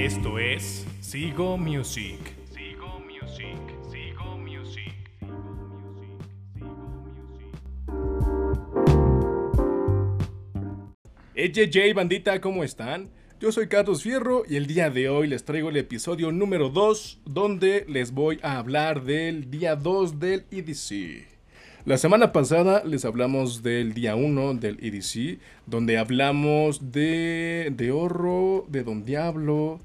Esto es Sigo Music. Sigo Music. Sigo Music. Hey, bandita, ¿cómo están? Yo soy Carlos Fierro y el día de hoy les traigo el episodio número 2 donde les voy a hablar del día 2 del EDC. La semana pasada les hablamos del día 1 del EDC, donde hablamos de, de Horro, de Don Diablo,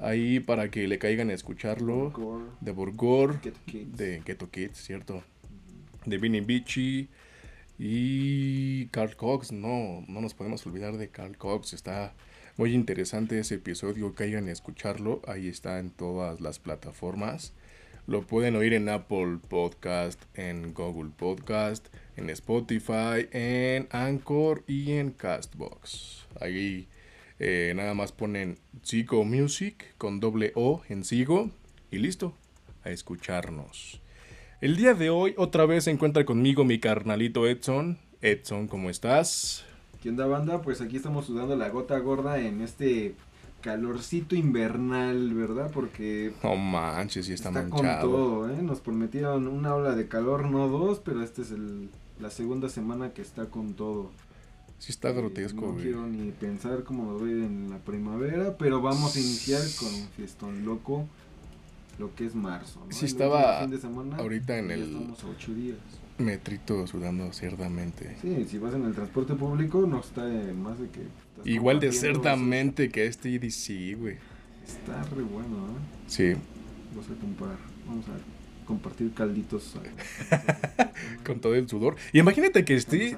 ahí para que le caigan a escucharlo, de Burgor, de Ghetto Kids, ¿cierto? De Vinny Bichi y Carl Cox, no, no nos podemos olvidar de Carl Cox, está muy interesante ese episodio, caigan a escucharlo, ahí está en todas las plataformas. Lo pueden oír en Apple Podcast, en Google Podcast, en Spotify, en Anchor y en Castbox. Ahí eh, nada más ponen Sigo Music con doble O en Sigo y listo, a escucharnos. El día de hoy otra vez se encuentra conmigo mi carnalito Edson. Edson, ¿cómo estás? ¿Qué onda banda? Pues aquí estamos sudando la gota gorda en este calorcito invernal, ¿verdad? Porque... No manches, sí está, está con todo, ¿eh? Nos prometieron una ola de calor, no dos, pero esta es el, la segunda semana que está con todo. Sí está eh, grotesco, No quiero ni pensar cómo nos va en la primavera, pero vamos a iniciar con un fiestón loco, lo que es marzo, ¿no? Sí estaba ahorita en el... Estamos a ocho días metrito sudando cerdamente. Sí, si vas en el transporte público no está más de que... Igual de cerdamente que este EDC, güey. Está re bueno, ¿eh? Sí. Vamos a comprar, vamos a compartir calditos. Con todo el sudor. Y imagínate que esté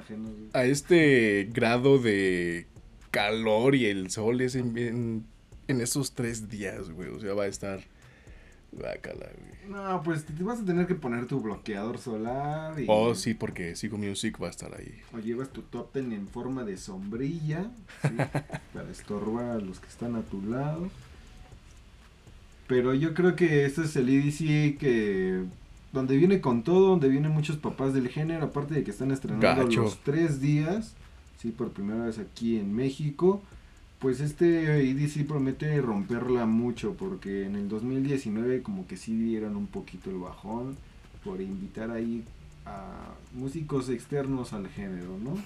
a este grado de calor y el sol es en, en esos tres días, güey. O sea, va a estar no, pues te vas a tener que poner tu bloqueador solar. Y... Oh, sí, porque Sigo Music va a estar ahí. O llevas tu top ten en forma de sombrilla, ¿sí? para estorbar a los que están a tu lado. Pero yo creo que este es el EDC que... Donde viene con todo, donde vienen muchos papás del género, aparte de que están estrenando los tres días, sí, por primera vez aquí en México pues este EDC promete romperla mucho porque en el 2019 como que sí dieron un poquito el bajón por invitar ahí a músicos externos al género, ¿no?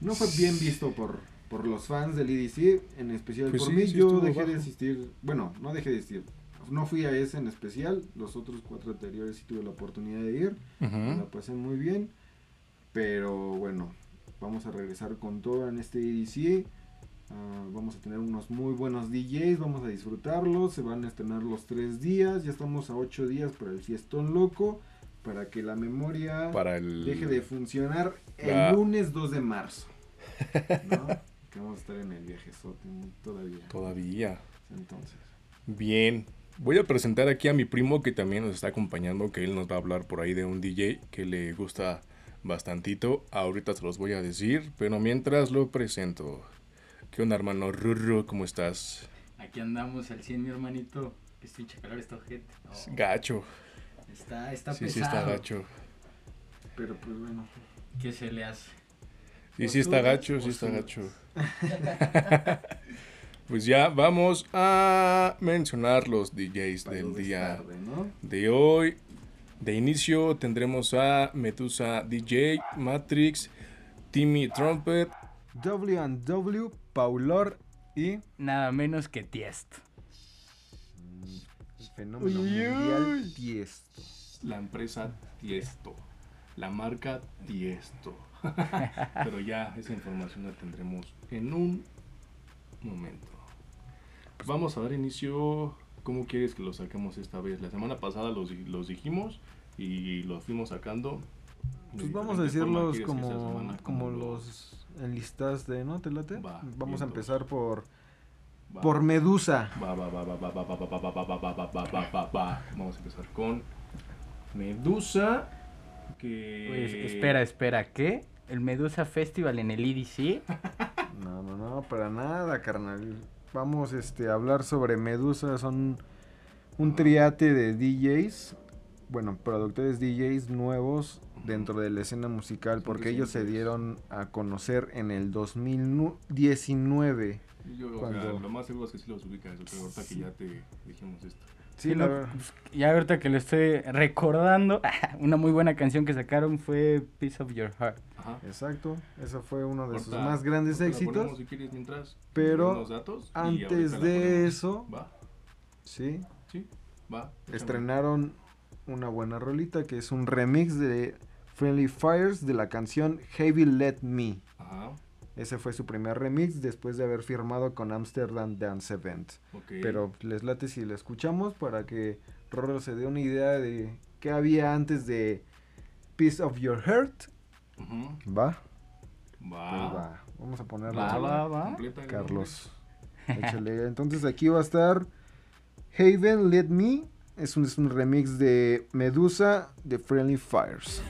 no fue bien visto por, por los fans del EDC, en especial pues por mí. yo dejé de asistir, bueno, no dejé de asistir, no fui a ese en especial, los otros cuatro anteriores sí tuve la oportunidad de ir, la pasé muy bien, pero bueno, Vamos a regresar con todo en este EDC. Ah, vamos a tener unos muy buenos DJs, vamos a disfrutarlos. Se van a estrenar los tres días. Ya estamos a ocho días para el fiestón loco. Para que la memoria deje de funcionar el lunes 2 de marzo. que vamos a estar en el viaje todavía. Todavía. Entonces. Bien. Voy a presentar aquí a mi primo que también nos está acompañando, que él nos va a hablar por ahí de un DJ que le gusta bastantito. Ahorita se los voy a decir, pero mientras lo presento. ¿Qué onda, hermano Rurro? ¿Cómo estás? Aquí andamos al 100, mi hermanito. Estoy calor esta gente. Gacho. Está, está sí, Sí, está gacho. Pero pues bueno. ¿Qué se le hace? Sí, sí está gacho, sí está gacho. pues ya vamos a mencionar los DJs del día de hoy. De inicio tendremos a Medusa DJ, Matrix, Timmy Trumpet, W&W, Paulor y nada menos que Tiesto. El fenómeno mundial Tiesto. La empresa Tiesto. La marca Tiesto. Pero ya esa información la tendremos en un momento. Vamos a dar inicio ¿Cómo quieres que lo saquemos esta vez? La semana pasada los, los dijimos y los fuimos sacando. Pues vamos a decirlos como, como los enlistas de, ¿no? ¿Te late? vamos a empezar por... Por Medusa. Vamos a empezar con Medusa. Que... espera, espera, ¿qué? ¿El Medusa Festival en el EDC? no, no, no, para nada, carnal vamos este, a hablar sobre Medusa. Son un triate de DJs bueno, productores DJs nuevos dentro de la escena musical, porque ellos se dieron a conocer en el 2019. Yo, cuando... lo más seguro es que sí los ubicas, pero ahorita que ya te dijimos esto. Sí, la verdad. Pues, ya ahorita que lo estoy recordando, una muy buena canción que sacaron fue Piece of Your Heart. Ajá. Exacto, eso fue uno de sus más grandes éxitos. Si quieres, mientras pero antes de eso, ¿Va? sí, sí, va. Estrenaron una buena rolita que es un remix de Friendly Fires de la canción Heavy Let Me. Ajá. Ese fue su primer remix después de haber firmado con Amsterdam Dance Event. Pero les late si lo escuchamos para que Roro se dé una idea de qué había antes de Piece of Your Heart. ¿Va? Va. Pues Vamos a ponerlo. Va, va, va. Carlos. Échale. Entonces aquí va a estar Haven Let Me. Es un, es un remix de Medusa de Friendly Fires.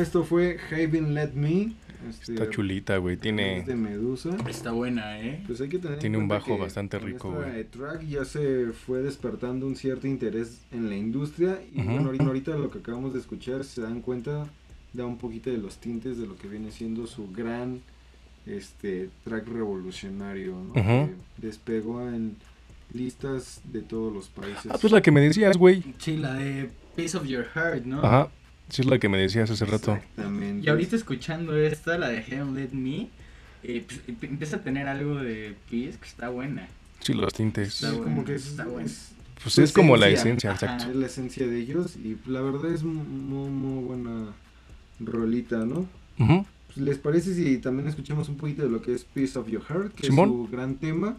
Esto fue Haven Let Me. Este, Está chulita, güey. Tiene. De Medusa. Está buena, ¿eh? Pues hay que tener Tiene un bajo bastante rico, güey. track ya se fue despertando un cierto interés en la industria. Y bueno, ahorita lo que acabamos de escuchar, se dan cuenta, da un poquito de los tintes de lo que viene siendo su gran este track revolucionario, ¿no? que despegó en listas de todos los países. Ah, pues la que me decías, güey. Sí, la de Piece of Your Heart, ¿no? Ajá. Sí, es la que me decías hace rato. Exactamente. Y ahorita escuchando esta, la de Hell Let Me, eh, pues, empieza a tener algo de Peace que está buena. Sí, los tintes. Está como que está buena. Pues es como la esencia, exacto. Es la esencia de ellos y la verdad es muy, muy buena rolita, ¿no? Pues, ¿Les parece si también escuchamos un poquito de lo que es Peace of Your Heart, que es su gran tema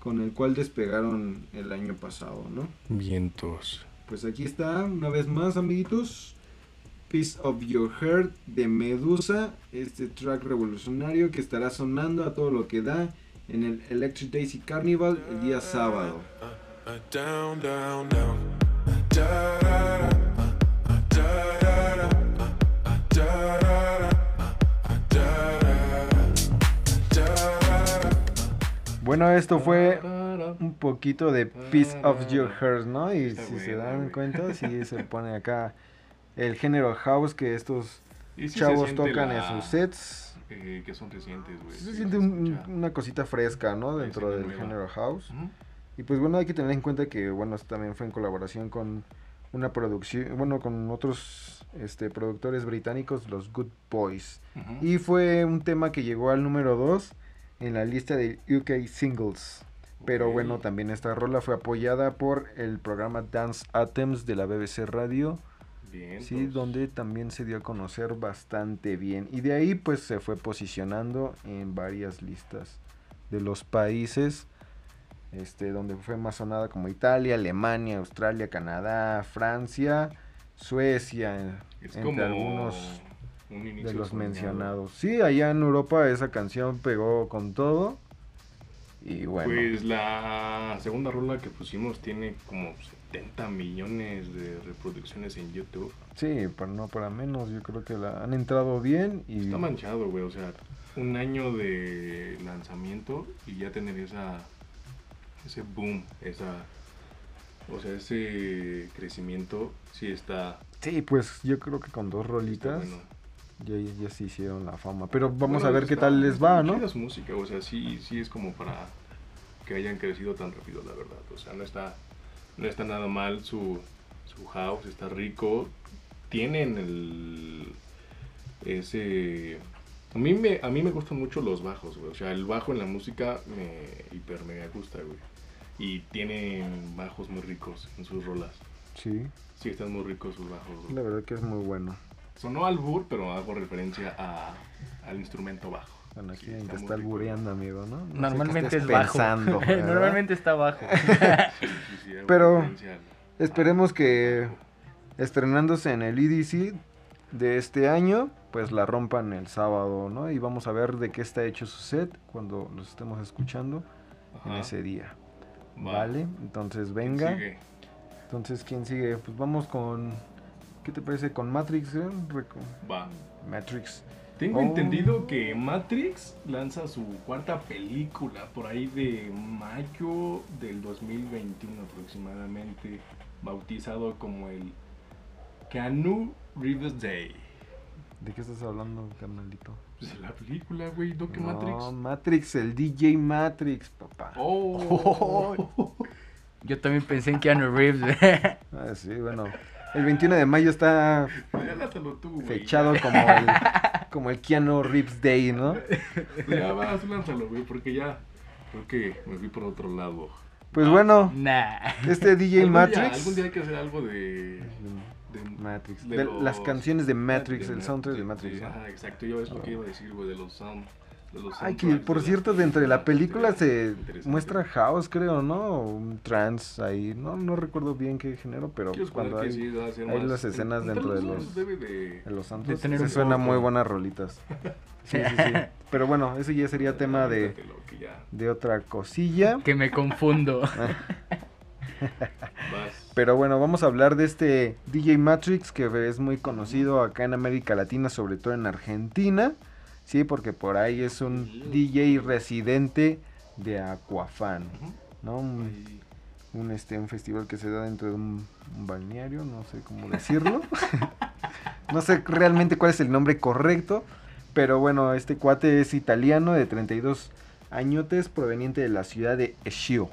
con el cual despegaron el año pasado, ¿no? Vientos. Pues aquí está, una vez más, amiguitos. Piece of Your Heart de Medusa, este track revolucionario que estará sonando a todo lo que da en el Electric Daisy Carnival el día sábado. Bueno, esto fue un poquito de Piece of Your Heart, ¿no? Y si se dan cuenta, si se pone acá el género house que estos chavos tocan en sus sets. Eh, que son recientes, güey. Se siente una cosita fresca, ¿no? Dentro del género house. Y pues bueno, hay que tener en cuenta que, bueno, también fue en colaboración con una producción, bueno, con otros este, productores británicos, los Good Boys. Y fue un tema que llegó al número 2 en la lista de UK Singles. Pero bueno, también esta rola fue apoyada por el programa Dance Atoms de la BBC Radio Sí, donde también se dio a conocer bastante bien. Y de ahí pues se fue posicionando en varias listas de los países. Este, donde fue más sonada como Italia, Alemania, Australia, Canadá, Francia, Suecia, entre algunos de los mencionados. Sí, allá en Europa esa canción pegó con todo. Y bueno. Pues la segunda rola que pusimos tiene como 70 millones de reproducciones en YouTube. Sí, pero no para menos, yo creo que la han entrado bien y... Está manchado, güey, o sea, un año de lanzamiento y ya tener esa ese boom, esa o sea, ese crecimiento sí está Sí, pues yo creo que con dos rolitas ya, ya se hicieron la fama, pero vamos a ver qué tal les va, ¿no? Es música, o sea, sí sí es como para que hayan crecido tan rápido, la verdad. O sea, no está no está nada mal su, su house, está rico. Tienen el. Ese. A mí, me, a mí me gustan mucho los bajos, güey. O sea, el bajo en la música me hiper mega gusta, güey. Y tienen bajos muy ricos en sus rolas. Sí. Sí, están muy ricos sus bajos. La verdad que es muy bueno. Sonó al bur, pero hago referencia a, al instrumento bajo. Bueno, aquí está, está albureando, amigo, ¿no? Normalmente es bajo. Normalmente está bajo. Pero esperemos que estrenándose en el EDC de este año, pues la rompan el sábado, ¿no? Y vamos a ver de qué está hecho su set cuando los estemos escuchando en ese día. ¿Vale? Entonces venga. Entonces, ¿quién sigue? Pues vamos con. ¿Qué te parece? Con Matrix, ¿eh? Va. Matrix. Tengo oh. entendido que Matrix lanza su cuarta película por ahí de mayo del 2021 aproximadamente, bautizado como el Canu Reeves Day. ¿De qué estás hablando, carnalito? Pues la película, güey, ¿no que Matrix? Matrix, el DJ Matrix, papá. Oh. Yo también pensé en Keanu Reeves. ah, sí, bueno. El 21 de mayo está fechado como el, como el Keanu Reeves Day, ¿no? Ya vas, lánzalo, güey, porque ya creo que me fui por otro lado. Pues bueno, nah. este DJ Matrix. algún día hay que hacer algo de Matrix. De, las canciones de Matrix, el soundtrack de Matrix. Ah, exacto, yo es lo que iba a decir, güey, de los sound. Ay, que por cierto, dentro de la película se muestra house, creo, ¿no? Un trance ahí, no no recuerdo bien qué género, pero cuando hay, hay las escenas dentro de los, de, los santos, se suena muy buenas rolitas. Sí, sí, sí. Pero bueno, ese ya sería tema de, de otra cosilla. Que me confundo. Pero bueno, vamos a hablar de este DJ Matrix que es muy conocido acá en América Latina, sobre todo en Argentina. Sí, porque por ahí es un DJ residente de Aquafan, ¿no? Un, este, un festival que se da dentro de un, balneario, no sé cómo decirlo. no sé realmente cuál es el nombre correcto, pero bueno, este cuate es italiano de 32 añotes proveniente de la ciudad de Eschio.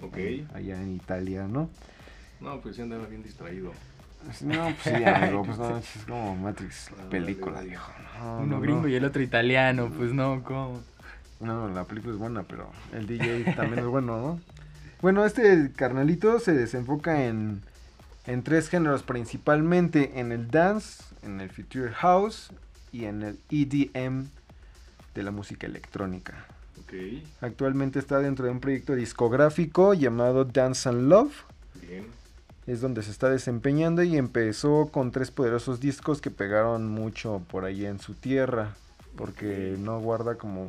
Ok. Allá en Italia, ¿no? No, pues sí andaba bien distraído. No, pues sí, amigo, pues no, es como Matrix, la película, viejo. Uno gringo y el otro italiano, pues no, ¿cómo? No, la película es buena, pero el DJ también es bueno, ¿no? Bueno, este carnalito se desenfoca en, en tres géneros, principalmente en el dance, en el future house y en el EDM de la música electrónica. Actualmente está dentro de un proyecto discográfico llamado Dance and Love. Es donde se está desempeñando y empezó con tres poderosos discos que pegaron mucho por ahí en su tierra. Porque no guarda como.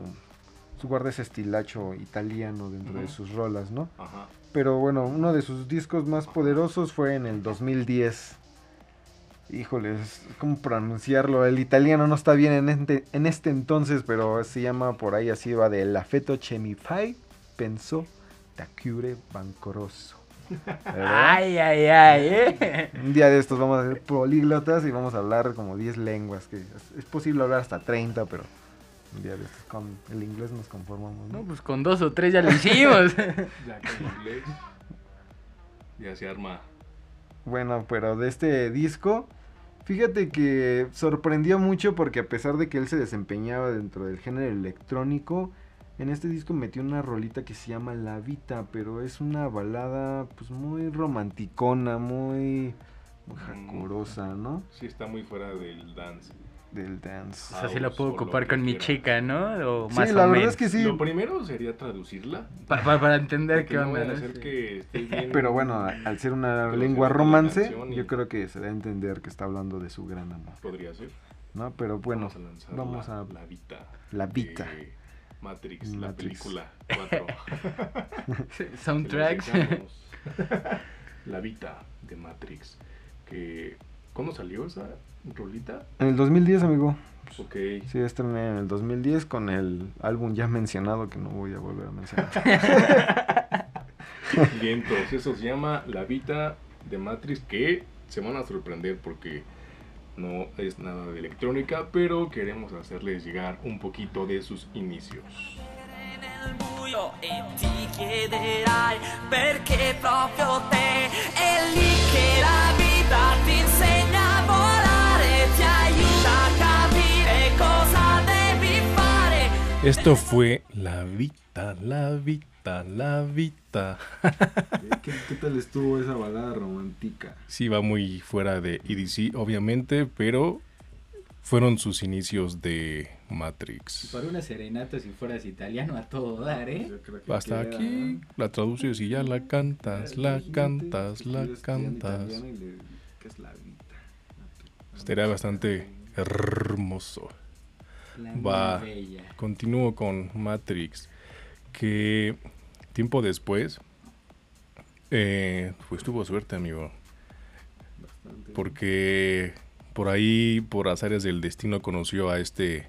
Guarda ese estilacho italiano dentro de sus rolas, ¿no? Pero bueno, uno de sus discos más poderosos fue en el 2010 híjoles, ¿cómo pronunciarlo? El italiano no está bien en este, en este entonces, pero se llama por ahí así, va de Lafeto Chemifai, pensó Takure Bancoroso. Ay, ay, ay, eh. Un día de estos vamos a ser políglotas y vamos a hablar como 10 lenguas, que es, posible hablar hasta 30, pero un día de estos con el inglés nos conformamos. No, pues con dos o tres ya lo hicimos. ya con inglés ya se arma. Bueno, pero de este disco Fíjate que sorprendió mucho porque a pesar de que él se desempeñaba dentro del género electrónico, en este disco metió una rolita que se llama La Vita, pero es una balada pues muy romanticona, muy, muy mm. jacorosa, ¿no? Sí, está muy fuera del dance del dance. O sea, sí la puedo ocupar con mi chica, ¿no? O sí, la verdad es que sí. Lo primero sería traducirla. para entender qué onda. que Pero bueno, al ser una lengua romance, yo creo que se da a entender que está hablando de su gran amor. Podría ser. ¿No? Pero bueno, vamos a... la, Vita. La Vita. Matrix, la película 4. Soundtracks. la Vita de Matrix. Que, ¿Cuándo salió esa? rolita? En el 2010, amigo. Ok. Sí, estrené en el 2010 con el álbum ya mencionado que no voy a volver a mencionar. Bien, entonces eso se llama La Vita de Matrix que se van a sorprender porque no es nada de electrónica, pero queremos hacerles llegar un poquito de sus inicios. Esto fue La Vita, La Vita, La Vita. ¿Qué, tal estuvo esa balada romántica? Sí, va muy fuera de EDC, obviamente, pero fueron sus inicios de Matrix. Para una serenata, si fueras italiano, a todo dar, ¿eh? Hasta aquí la traduces y ya la cantas, la cantas, la cantas. ¿Qué es la Vita? Estaría bastante hermoso. Va, continúo con Matrix, que tiempo después eh, pues tuvo suerte, amigo. Porque por ahí, por azares del destino, conoció a este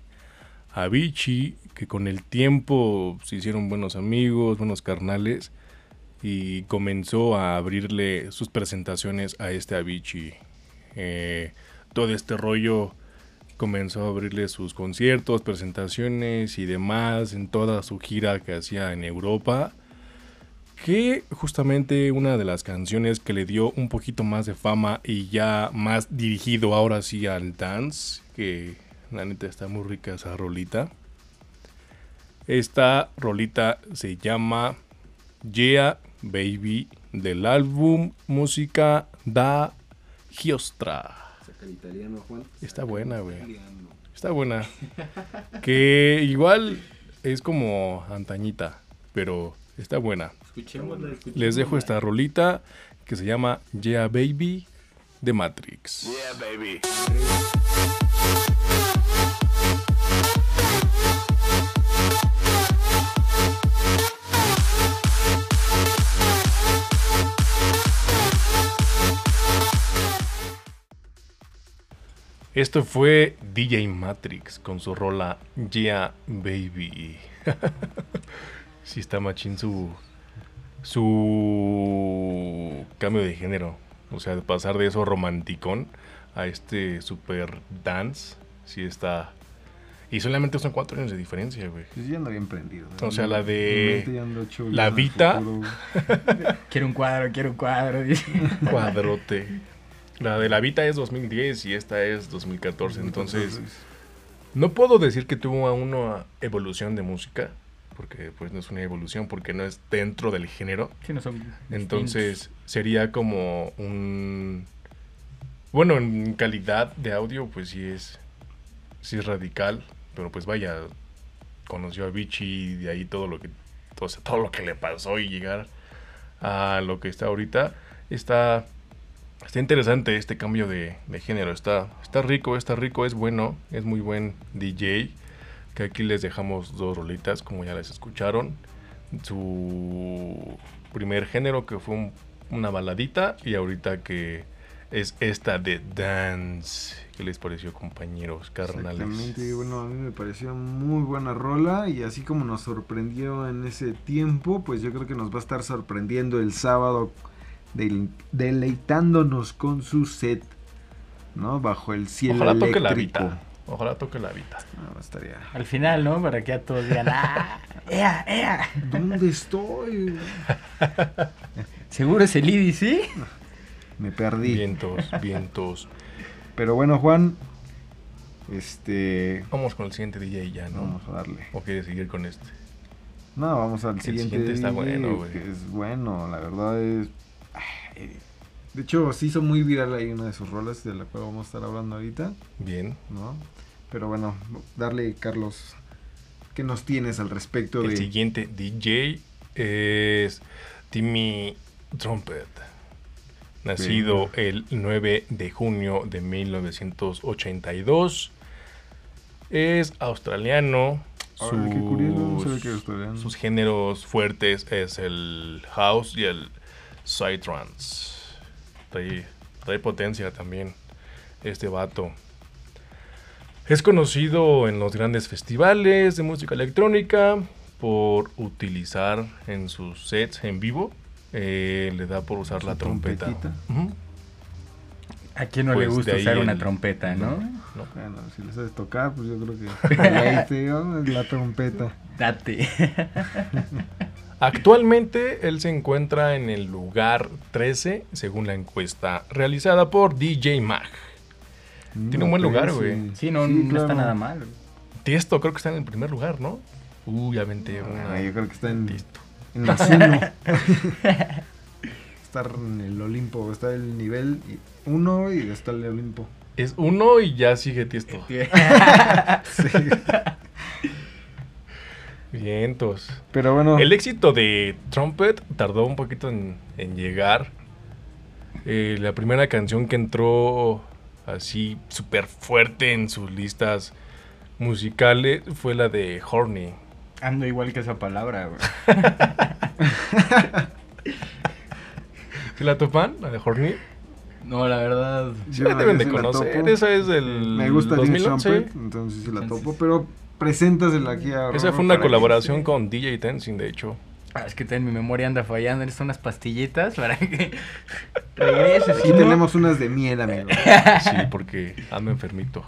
Avicii, que con el tiempo se hicieron buenos amigos, buenos carnales, y comenzó a abrirle sus presentaciones a este Avicii. Eh, todo este rollo comenzó a abrirle sus conciertos, presentaciones y demás en toda su gira que hacía en Europa. Que justamente una de las canciones que le dio un poquito más de fama y ya más dirigido ahora sí al dance, que la neta está muy rica esa rolita. Esta rolita se llama Yeah Baby del álbum Música da Giostra. Está buena, güey. Está buena. Que igual es como antañita, pero está buena. Les dejo esta rolita que se llama Yeah Baby de Matrix. Yeah Baby. Esto fue DJ Matrix con su rola Yeah Baby. sí está machín su, su cambio de género. O sea, de pasar de eso romanticón a este super dance. Sí está... Y solamente son cuatro años de diferencia, güey. Sí, ya ando bien prendido. O sea, la de... La Vita. quiero un cuadro, quiero un cuadro. Cuadrote. La de la Vita es 2010 y esta es 2014. Entonces, no puedo decir que tuvo una evolución de música, porque pues no es una evolución, porque no es dentro del género. Sí, no son Entonces, sería como un... Bueno, en calidad de audio, pues sí es, sí es radical, pero pues vaya, conoció a Vichy y de ahí todo lo que, todo, todo lo que le pasó y llegar a lo que está ahorita, está Está interesante este cambio de, género. Está, está rico, está rico, es bueno, es muy buen DJ. Que aquí les dejamos dos rolitas, como ya les escucharon. Su primer género que fue una baladita y ahorita que es esta de Dance. ¿Qué les pareció, compañeros carnales? Exactamente, bueno, a mí me pareció muy buena rola y así como nos sorprendió en ese tiempo, pues yo creo que nos va a estar sorprendiendo el sábado deleitándonos con su set, ¿no? Bajo el cielo Ojalá toque la vida. Ojalá toque la vida. estaría... Al final, ¿no? Para que a todos digan, ¡ah! ¡Ea, ea! ¿Dónde estoy? ¿Seguro es el IDC? Me perdí. Vientos, vientos. Pero bueno, Juan, este... Vamos con el siguiente DJ ya, ¿no? Vamos a darle. ¿O quieres seguir con este? No, vamos al siguiente. El siguiente está bueno, güey. Es bueno, la verdad es de hecho, se hizo muy viral ahí una de sus rolas de la cual vamos a estar hablando ahorita. Bien. ¿No? Pero bueno, darle, Carlos, ¿qué nos tienes al respecto El siguiente DJ es Timmy Trumpet. Nacido el 9 de junio de 1982. Es australiano. Sus, qué curioso, que australiano. sus géneros fuertes es el house y el Psytrance. Trae, trae potencia también este vato. Es conocido en los grandes festivales de música electrónica por utilizar en sus sets en vivo. Eh, le da por usar la trompeta. ¿A quién no le pues gusta usar una trompeta, no? Bueno, si le sabes tocar, pues yo creo que la trompeta. Date. Actualmente él se encuentra en el lugar 13 según la encuesta realizada por DJ Mag. Tiene un buen lugar, güey. Sí, no, no está nada mal. Tiesto creo que está en el primer lugar, ¿no? Uy, aventé ah, yo creo que está en, Tiesto. en la cena. Estar en el Olimpo, está el nivel 1 y está el Olimpo. Es uno y ya sigue Tiesto. sí. Vientos. Pero bueno. El éxito de Trumpet tardó un poquito en, llegar. Eh, la primera canción que entró así súper fuerte en sus listas musicales fue la de Horny. Ando igual que esa palabra, ¿Sí la topan? ¿La de Horny? No, la verdad. Sí, la deben de conocer. Esa es del. Me gusta 2011. Trumpet, entonces sí la topo, pero preséntasela aquí a. Esa fue una colaboración con DJ Tenzin, de hecho. Ah, es que en mi memoria anda fallando. Necesito unas pastillitas para que regreses. Aquí tenemos unas de miel, amigo. Sí, porque ando enfermito.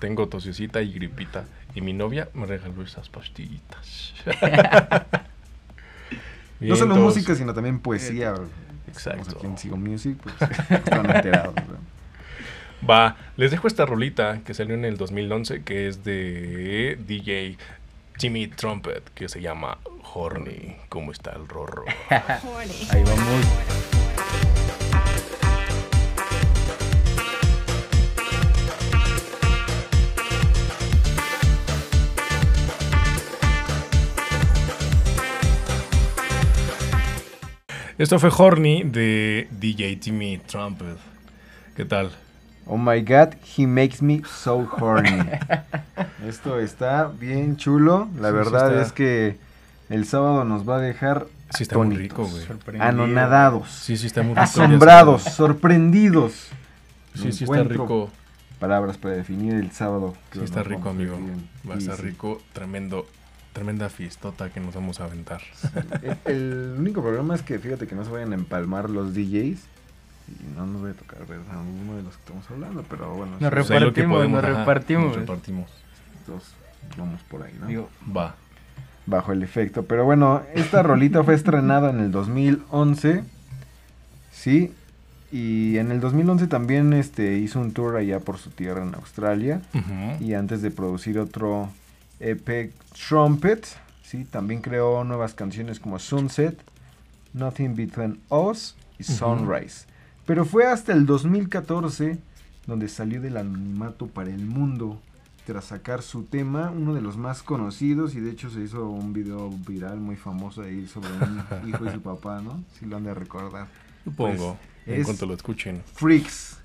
Tengo tosecita y gripita. Y mi novia me regaló esas pastillitas. no solo música, sino también poesía. Exacto. Aquí en Sigo Music, pues están enterados. Va, les dejo esta rolita que salió en el 2011, que es de DJ Jimmy Trumpet, que se llama Horny. ¿Cómo está el rorro? Ahí vamos. Esto fue Horny de DJ Timmy Trumpet. ¿Qué tal? Oh my god, he makes me so horny. Esto está bien chulo. La verdad es que el sábado nos va a dejar sí está muy rico, güey. Anonadados. Sí, sí está muy rico. Asombrados, sorprendidos. Sí, sí está rico. Palabras para definir el sábado. Sí está rico, amigo. Va a estar rico, tremendo Tremenda fiestota que nos vamos a aventar. El, único problema es que fíjate que no se vayan a empalmar los DJs. Y no nos voy a tocar ver a ninguno de los que estamos hablando, pero bueno. Nos repartimos, nos repartimos. Nos repartimos. Entonces, vamos por ahí, ¿no? va. Bajo el efecto. Pero bueno, esta rolita fue estrenada en el 2011. Sí. Y en el 2011 también este, hizo un tour allá por su tierra en Australia. Y antes de producir otro Epic Trumpet, ¿sí? también creó nuevas canciones como Sunset, Nothing Between Us y Sunrise. Pero fue hasta el 2014 donde salió del anonimato para el mundo tras sacar su tema, uno de los más conocidos y de hecho se hizo un video viral muy famoso ahí sobre un hijo y su papá, ¿no? Si lo han de recordar. Supongo, pues, en cuanto lo escuchen. Freaks.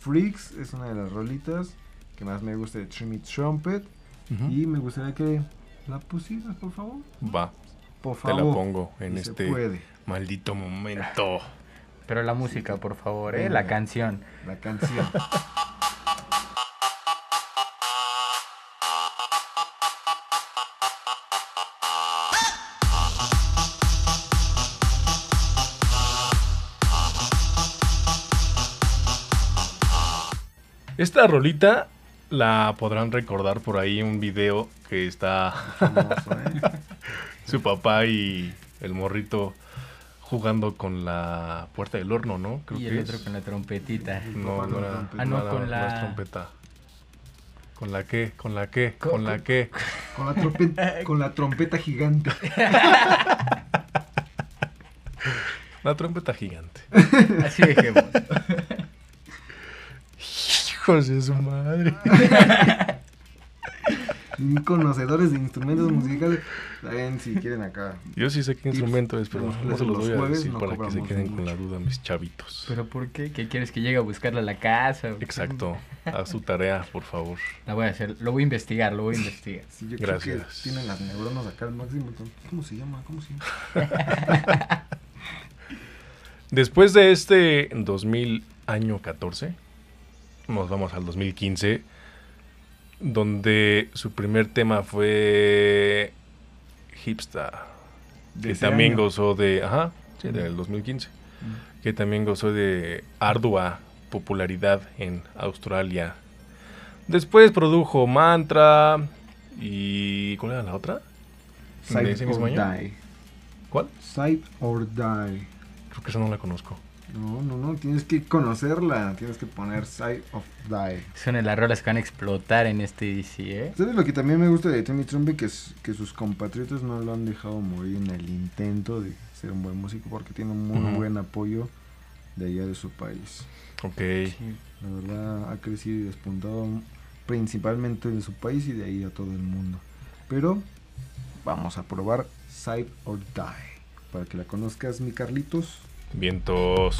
Freaks es una de las rolitas que más me gusta de Trimmy Trumpet. Y me gustaría que la pusieras, por favor. Va. Por favor. Te la pongo en este maldito momento. Pero la música, por favor, ¿eh? La canción. La canción. Esta rolita la podrán recordar por ahí un video que está ¿eh? su papá y el morrito jugando con la puerta del horno, ¿no? Creo y el otro con la trompetita. No, no era, ah, no, con la... trompeta. ¿Con la qué? ¿Con la qué? ¿Con, la qué? Con la, trompeta, con la trompeta gigante. La trompeta gigante. Así dejemos. Hijos de su madre. Conocedores de instrumentos musicales. Saben si quieren acá. Yo sí sé qué instrumento es, pero no se los voy a decir para que se queden con la duda mis chavitos. ¿Pero por qué? ¿Qué quieres que llegue a buscarla a la casa? Exacto. A su tarea, por favor. La voy a hacer. Lo voy a investigar, lo voy a investigar. Gracias. tienen las neuronas acá al máximo. ¿Cómo se llama? ¿Cómo se llama? Después de este 2000 año 14, nos vamos al 2015, donde su primer tema fue Hipster, que también gozó de, ajá, sí, del 2015, que también gozó de ardua popularidad en Australia. Después produjo Mantra y ¿cuál era la otra? Sight or Die. ¿Cuál? Sight or Die. Creo que esa no la conozco. No, no, no, tienes que conocerla, tienes que poner Sight of Die. Son las rolas que van a explotar en este DC, ¿eh? ¿Sabes lo que también me gusta de Timmy Trumpet? Que, es, que sus compatriotas no lo han dejado morir en el intento de ser un buen músico porque tiene un muy buen apoyo de allá de su país. Ok. la verdad ha crecido y despuntado principalmente de su país y de ahí a todo el mundo. Pero vamos a probar Sight or Die. Para que la conozcas, mi Carlitos. Vientos.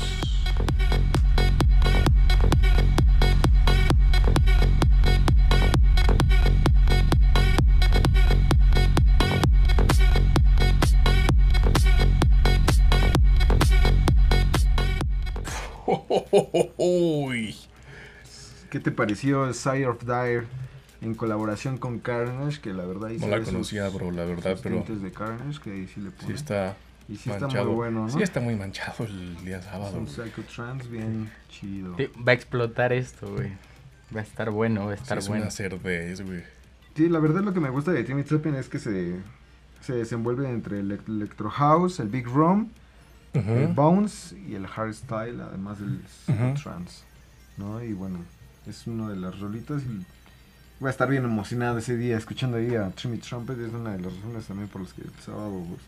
¿Qué te pareció Sire of Dire en colaboración con Carnage? Que la verdad No la conocía, bro, la verdad, pero. De Carnage, que ahí sí, le sí está y sí manchado. está muy bueno, ¿no? Sí está muy manchado el día sábado. Es un güey. Psychotrance bien chido. Sí, va a explotar esto, güey. Va a estar bueno, va a Sí, estar es bueno. una cerdez, güey. Sí, la verdad lo que me gusta de Timmy Turpin es que se, se desenvuelve entre el elec- electro house, el big room, el Ujú. bounce y el hardstyle, además del Ujú. trance, ¿no? Y bueno, es una de las rolitas y voy a estar bien emocionado ese día escuchando ahí a Timmy Trumpet, es una de las razones también por las que el sábado pues,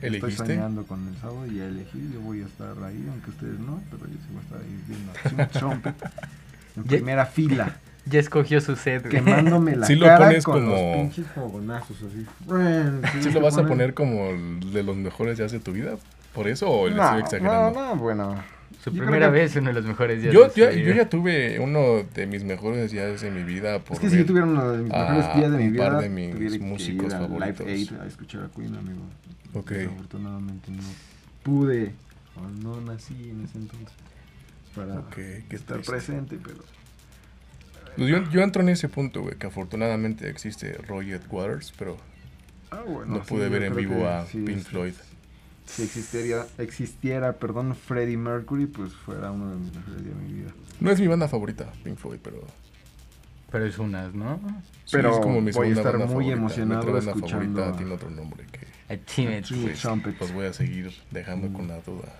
estoy ¿Elegiste? soñando con el sábado y ya elegí, yo voy a estar ahí, aunque ustedes no, pero yo sí voy a estar ahí viendo a Trumpet en Ya- primera fila. Ya escogió su set, quemándome la Sí lo cara pones con como- los pinches fogonazos así. ¿Sí se lo vas a pone- poner como el de los mejores días de tu vida? ¿Por eso o le No, estoy exagerando? No, no, bueno. Su Yo primera que- vez, uno de los mejores días Yo, de su yo, vida. yo ya tuve uno de mis mejores días de mi vida por Es que si yo tuviera uno de mis mejores días de mi un par vida, de mis músicos favoritos. Live Aid a escuchar a Queen, amigo. Ok. Desafortunadamente no pude, o no nací en ese entonces, para estar triste. presente, pero... Pues yo, yo entro en ese punto, güey, que afortunadamente existe Roger Waters, pero Ah, bueno, no sí, pude ver en vivo que a sí, Pink sí, Floyd. Si existiera, existiera, perdón, Freddie Mercury, pues fuera uno de mis mejores días de mi vida. No es mi banda favorita, Pink Floyd, pero... Pero es unas, ¿no? sí Pero es como mi voy a estar banda muy favorita. Emocionado banda escuchando favorita tiene otro nombre que A Timmy. Sí. pues, los voy a seguir dejando Mm. con la duda.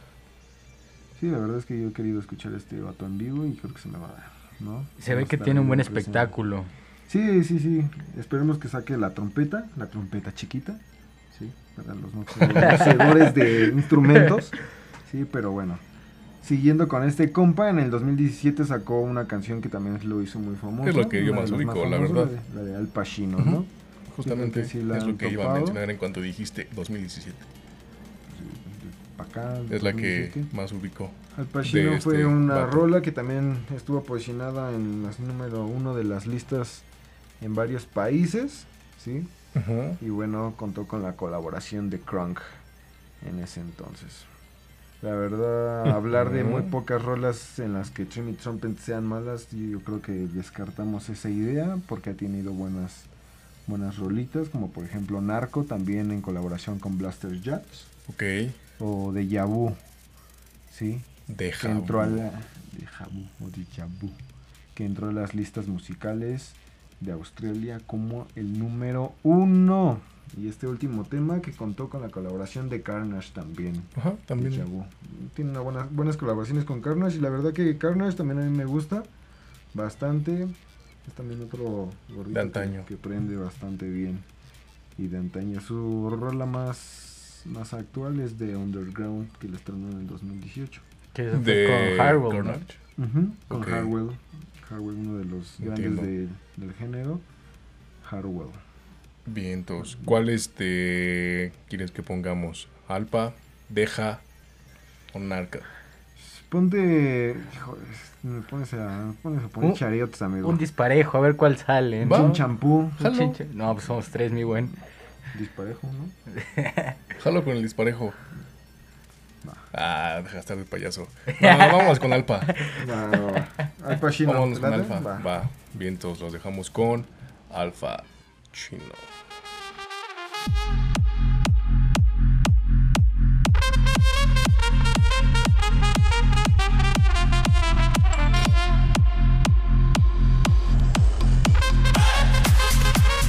Sí, la verdad es que yo he querido escuchar este vato en vivo y creo que se me va a dar, ¿no? Se ve que tiene un buen espectáculo. Sí, sí, sí. Esperemos que saque la trompeta, la trompeta chiquita, sí, para los no conocedores de instrumentos. Sí, pero bueno. Siguiendo con este compa, en el 2017 sacó una canción que también lo hizo muy famoso. Es lo que yo más ubico, la verdad. La de, Al Pacino, Ujú. ¿no? Justamente sí es lo que iba a topado. mencionar en cuanto dijiste 2017. Pa' acá, Es la que 2017. más ubico. Al Pacino fue este una rola que también estuvo posicionada en las número uno de las listas en varios países, ¿sí? Y bueno, contó con la colaboración de Crunk en ese entonces. La verdad, hablar de muy pocas rolas en las que Trini Trumpet sean malas, yo creo que descartamos esa idea porque ha tenido buenas buenas rolitas, como por ejemplo Narco, también en colaboración con Blaster Jacks, Ok. o de Yabu, ¿sí? Deja. que entró a la Deja vu, o vu, que entró a las listas musicales de Australia como el número uno. Y este último tema que contó con la colaboración de Carnage también. Ajá, también. tiene una buena- buenas colaboraciones con Carnage. Y la verdad que Carnage también a mí me gusta bastante. Es también otro gordito De antaño. Que, que prende bastante bien. Y de antaño su rola más más actual es de Underground que la estrenó en el 2018 Que De con con Ok. Harwell. Harwell, uno de los Entiendo. grandes de- del género. Harwell. Bien, entonces, ¿cuál este quieres que pongamos? ¿Alpa, Deja o Narca? Ponte. Híjole, me pones a, me pones a poner Un- chariotes, amigo. Un disparejo, a ver cuál sale. Va. ¿no? Un champú. No, pues somos tres, mi buen. Disparejo, ¿no? Jalo con el disparejo. Ah, deja de estar de payaso. No, vamos con Alpa. Va, va, va. Al Pacino. Vámonos ¿te con? Alfa. Va. Va. Bien, entonces los dejamos con Alfa Chino.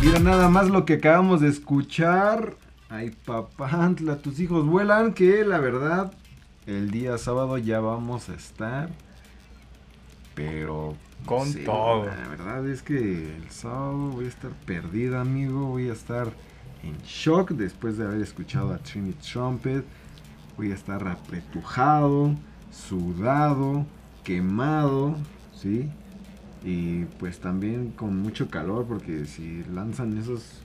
Mira nada más lo que acabamos de escuchar. Ay, papantla, tus hijos vuelan. Que la verdad, el día sábado ya vamos a estar. Pero. Con sí, todo. La verdad es que el sábado voy a estar perdido, amigo. Voy a estar en shock después de haber escuchado a Trini Trumpet. Voy a estar apretujado, sudado, quemado, ¿sí? Y pues también con mucho calor porque si lanzan esos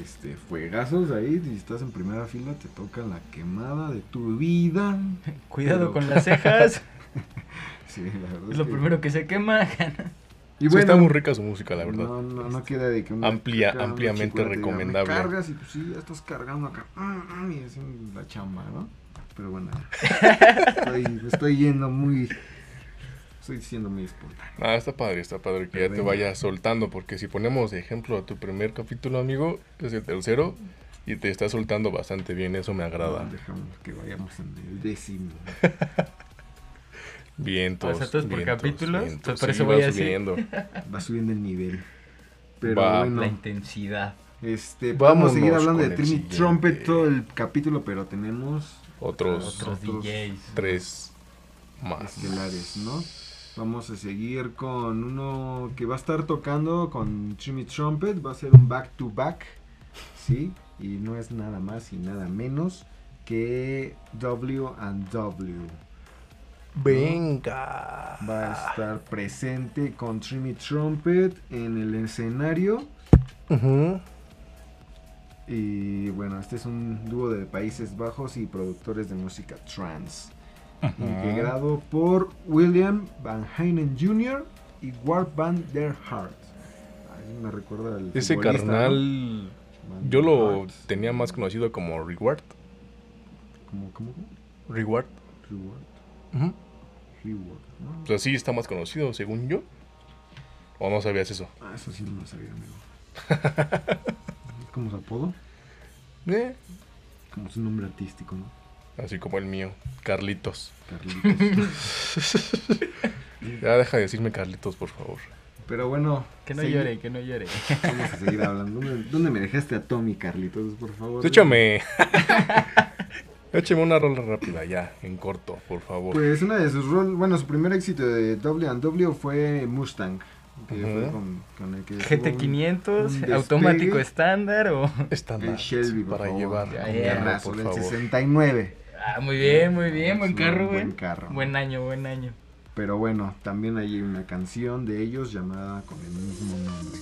este fuegazos ahí y estás en primera fila te toca la quemada de tu vida. Cuidado Pero- con las cejas. Sí, la verdad es lo que- primero que se quema. Y Sí, está muy rica su música, la verdad. No, no, no queda de que una- Amplia- una ampliamente "Me recomendable". cargas y pues sí, ya estás cargando acá. mm, mm, Y es la chamba, ¿no? Pero bueno, estoy yendo muy estoy diciendo muy espontáneo. Ah, está padre, está padre que ya te vayas soltando, porque si ponemos de ejemplo a tu primer capítulo, amigo, es el tercero, y te está soltando bastante bien, eso me agrada. dejamos que vayamos en el décimo. vientos. O sea, por capítulos, vientos, por eso voy va subiendo. Va subiendo el nivel. Pero va, bueno. La intensidad. Este, vamos a seguir hablando de Trini Trumpet todo el capítulo, pero tenemos otros, otros DJs. Tres más. Estelares, ¿no? Vamos a seguir con uno que va a estar tocando con Jimmy Trumpet. Va a ser un back to back. ¿Sí? Y no es nada más y nada menos que W and W. Venga. Va a estar presente con Jimmy Trumpet en el escenario. Y bueno, este es un dúo de Países Bajos y productores de música trance integrado por William Van Heinen Jr. y Ward Van der Hart. me recuerda al Ese carnal, yo lo tenía más conocido como Reward. ¿Cómo, cómo? Reward. Reward. Reward. ¿no? sí está más conocido, según yo. ¿O no sabías eso? Ah, eso sí no lo sabía, amigo. ¿Cómo su apodo? ¿Eh? Como su nombre artístico, ¿no? Así como el mío, Carlitos. Carlitos. ya deja de decirme Carlitos, por favor. Pero bueno. Que no llore, que no llore. Vamos a seguir hablando. ¿Dónde, me dejaste a Tommy, Carlitos, por favor? Échame. Échame una rola rápida ya, en corto, por favor. Pues una de sus roles, bueno, su primer éxito de W&W fue Mustang. Que fue con, el que GT500, automático estándar o estándar el Shelby para llevar ya, por favor. 69. Ah, muy bien, muy bien, buen carro, Buen carro. Buen año, buen año. Pero bueno, también hay una canción de ellos llamada con el mismo nombre.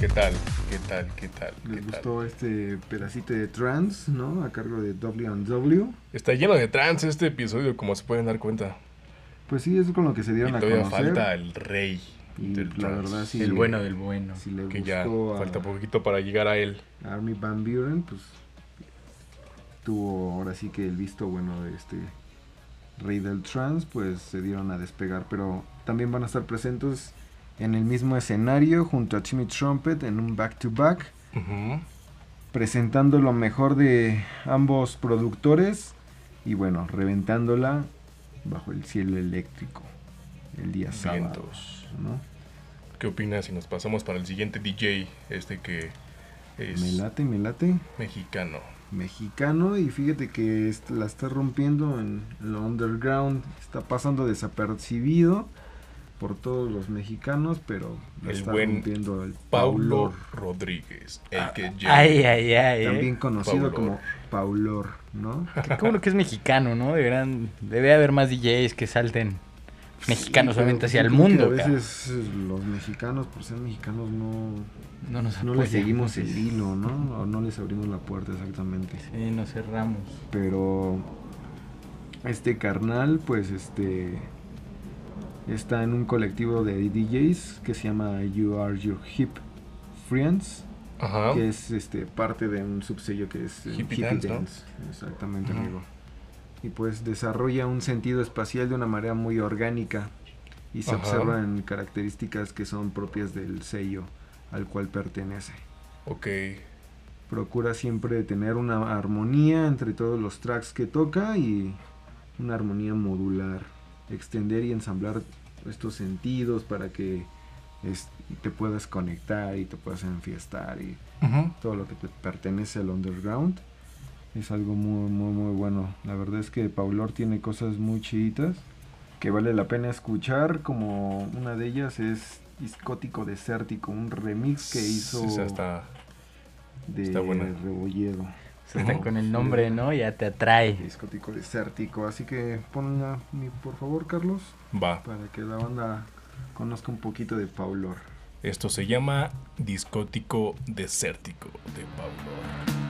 ¿Qué tal? ¿Qué tal? ¿Qué tal? ¿Les gustó este pedacito de trance, no? A cargo de W&W. Está lleno de trance este episodio, como se pueden dar cuenta. Pues sí, es con lo que se dieron y a todavía falta el rey. Y la verdad sí. El bueno del bueno. Si le que ya falta poquito para llegar a él. Army Van Buren, pues tuvo ahora sí que el visto bueno de este rey del trance, pues se dieron a despegar, pero también van a estar presentes en el mismo escenario junto a Timmy Trumpet en un back-to-back, presentando lo mejor de ambos productores y bueno, reventándola bajo el cielo eléctrico el día sábado. ¿no? ¿Qué opinas si nos pasamos para el siguiente DJ, este que es... Me late, me late. Mexicano. Mexicano y fíjate que la está rompiendo en lo underground, está pasando desapercibido por todos los mexicanos, pero el buen el Paulo Rodríguez, el ah, que ay, ay, ay, eh. también conocido como Paulor, ¿no? Como lo que es mexicano, ¿no? Deberán, debe haber más DJs que salten mexicanos obviamente hacia el mundo. A veces los mexicanos, por ser mexicanos, no, no, nos no les seguimos el hilo, ¿no? O no les abrimos la puerta exactamente. Sí, nos cerramos. Pero este carnal, pues este está en un colectivo de DJs que se llama You Are Your Hip Friends. Que es este parte de un subsello que es eh, Hippie, Dance. Exactamente, amigo. Y pues desarrolla un sentido espacial de una manera muy orgánica y se observan características que son propias del sello al cual pertenece. Ok. Procura siempre tener una armonía entre todos los tracks que toca y una armonía modular extender y ensamblar estos sentidos para que te puedas conectar y te puedas enfiestar y todo lo que te pertenece al underground. Es algo muy muy muy bueno. La verdad es que Paulor tiene cosas muy chiditas que vale la pena escuchar como una de ellas es Discótico Desértico un remix que hizo de está Rebolledo con el nombre, ¿no? Ya te atrae. Discótico desértico. Así que ponla, por favor, Carlos. Va. Para que la banda conozca un poquito de Paulor. Esto se llama Discótico Desértico de Paulor.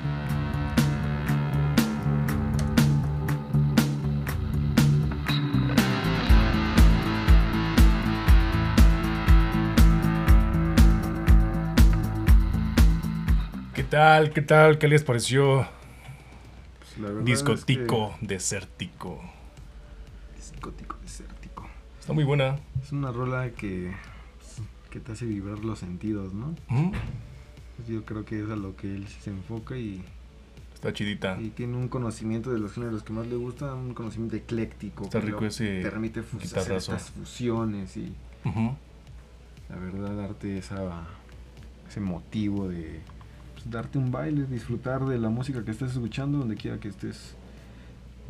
Tal? ¿Qué tal? ¿Qué les pareció? Pues Discotico desértico. Discotico desértico. Está muy buena. Es una rola que, que te hace vibrar los sentidos, ¿no? Pues yo creo que es a lo que él se enfoca y Está chidita. Y tiene un conocimiento de los géneros que más le gusta, un conocimiento ecléctico. Está rico ese. permite hacer estas fusiones y. La verdad, darte esa, ese motivo de pues, darte un baile, disfrutar de la música que estés escuchando, donde quiera que estés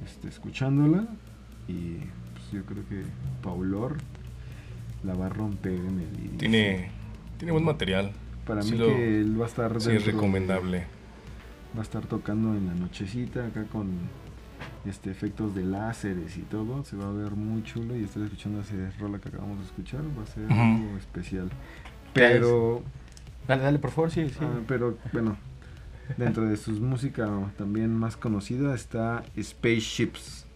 este, escuchándola. Y pues, yo creo que Paulor la va a romper en el. Tiene, tiene buen material. Para mí, que él va a estar. Sí, es recomendable va a estar tocando en la nochecita acá con este efectos de láseres y todo, se va a ver muy chulo y estoy escuchando ese rola que acabamos de escuchar, va a ser algo especial. Pero dale, dale por favor, sí, sí. Ah, pero bueno, dentro de sus música también más conocida está Spaceships.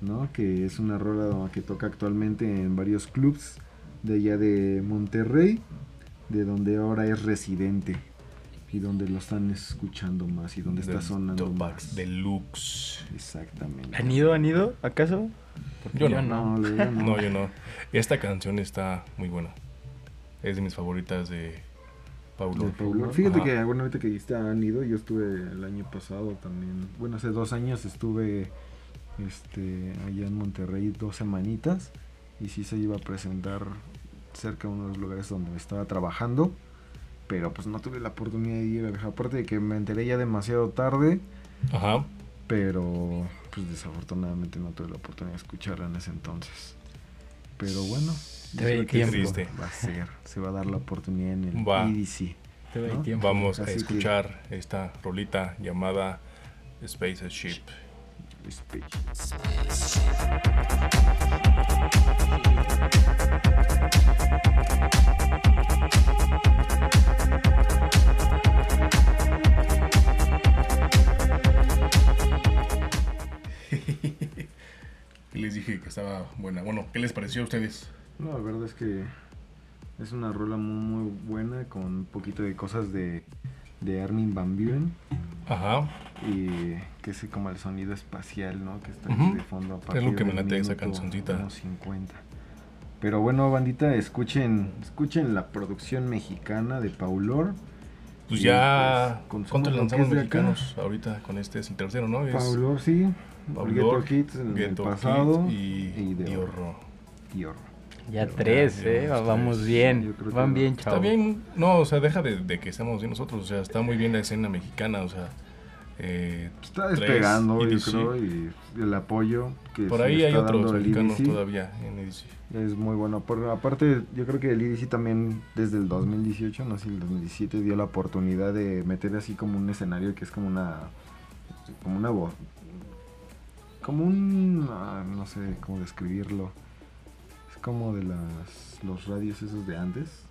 ¿no? Que es una rola que toca actualmente en varios clubs de allá de Monterrey, de donde ahora es residente y donde lo están escuchando más y donde está sonando más. Deluxe. Exactamente. ¿Han ido, han ido, acaso? yo, no. No, yo no. Esta canción está muy buena. Es de mis favoritas de Paulo. Fíjate que, bueno, ahorita que dijiste han ido, yo estuve el año pasado también. Bueno, hace dos años estuve este, allá en Monterrey dos semanitas y sí se iba a presentar cerca de uno de los lugares donde estaba trabajando pero pues no tuve la oportunidad de ir. Aparte de que me enteré ya demasiado tarde. Ajá. Pero pues desafortunadamente no tuve la oportunidad de escucharla en ese entonces. Pero bueno, Te triste. va a ser, se va a dar la oportunidad en el va. EDC. Vamos a escuchar esta rolita llamada Spaceship. Spaceship. les dije que estaba buena. Bueno, ¿qué les pareció a ustedes? No, la verdad es que es una rola muy, muy buena con un poquito de cosas de, de Armin Van Buren. Ajá. Y que es como el sonido espacial, ¿no? Que está de fondo. A es lo que me late esa cancioncita. 50. Pero bueno, bandita, escuchen, escuchen la producción mexicana de Paulor. Pues ya, pues, ¿cuántos lanzamos mexicanos ahorita con este? Es el tercero, ¿no? Paulor, sí. Pablo Kids en el pasado y, y Diorro. Ya tres, ¿eh? Vamos bien. Van bien, chavos. Está bien, no, o sea, deja de, que estemos bien nosotros. O sea, está muy bien la escena mexicana, o sea. Eh, está despegando, yo creo, y el apoyo que Por ahí hay otros mexicanos todavía en EDC. Es muy bueno. Por, aparte, yo creo que el EDC también desde el 2018, no sé, el 2017 dio la oportunidad de meter así como un escenario que es como una como una voz como un ah, no sé cómo describirlo es como de las los radios esos de antes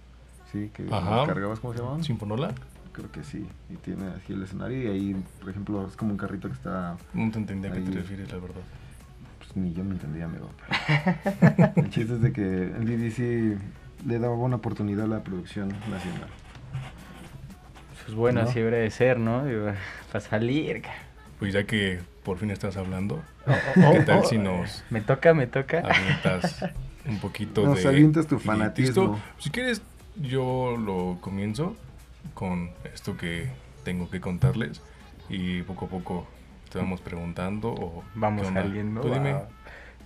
sí que cargabas cómo se llamaban Sinfonola creo que sí y tiene así el escenario y ahí por ejemplo es como un carrito que está no te entendía a qué te refieres la verdad. Pues ni yo me entendía amigo el chiste es de que el DDC le daba buena oportunidad a la producción nacional. Pues bueno así debería de ser no para salir pues ya que por fin estás hablando, oh, oh, ¿qué tal oh, si nos... Me toca, me toca. Avientas un poquito nos de... Nos avientas tu fanatismo. Si quieres, yo lo comienzo con esto que tengo que contarles y poco a poco te vamos preguntando o... Vamos saliendo. Tú dime.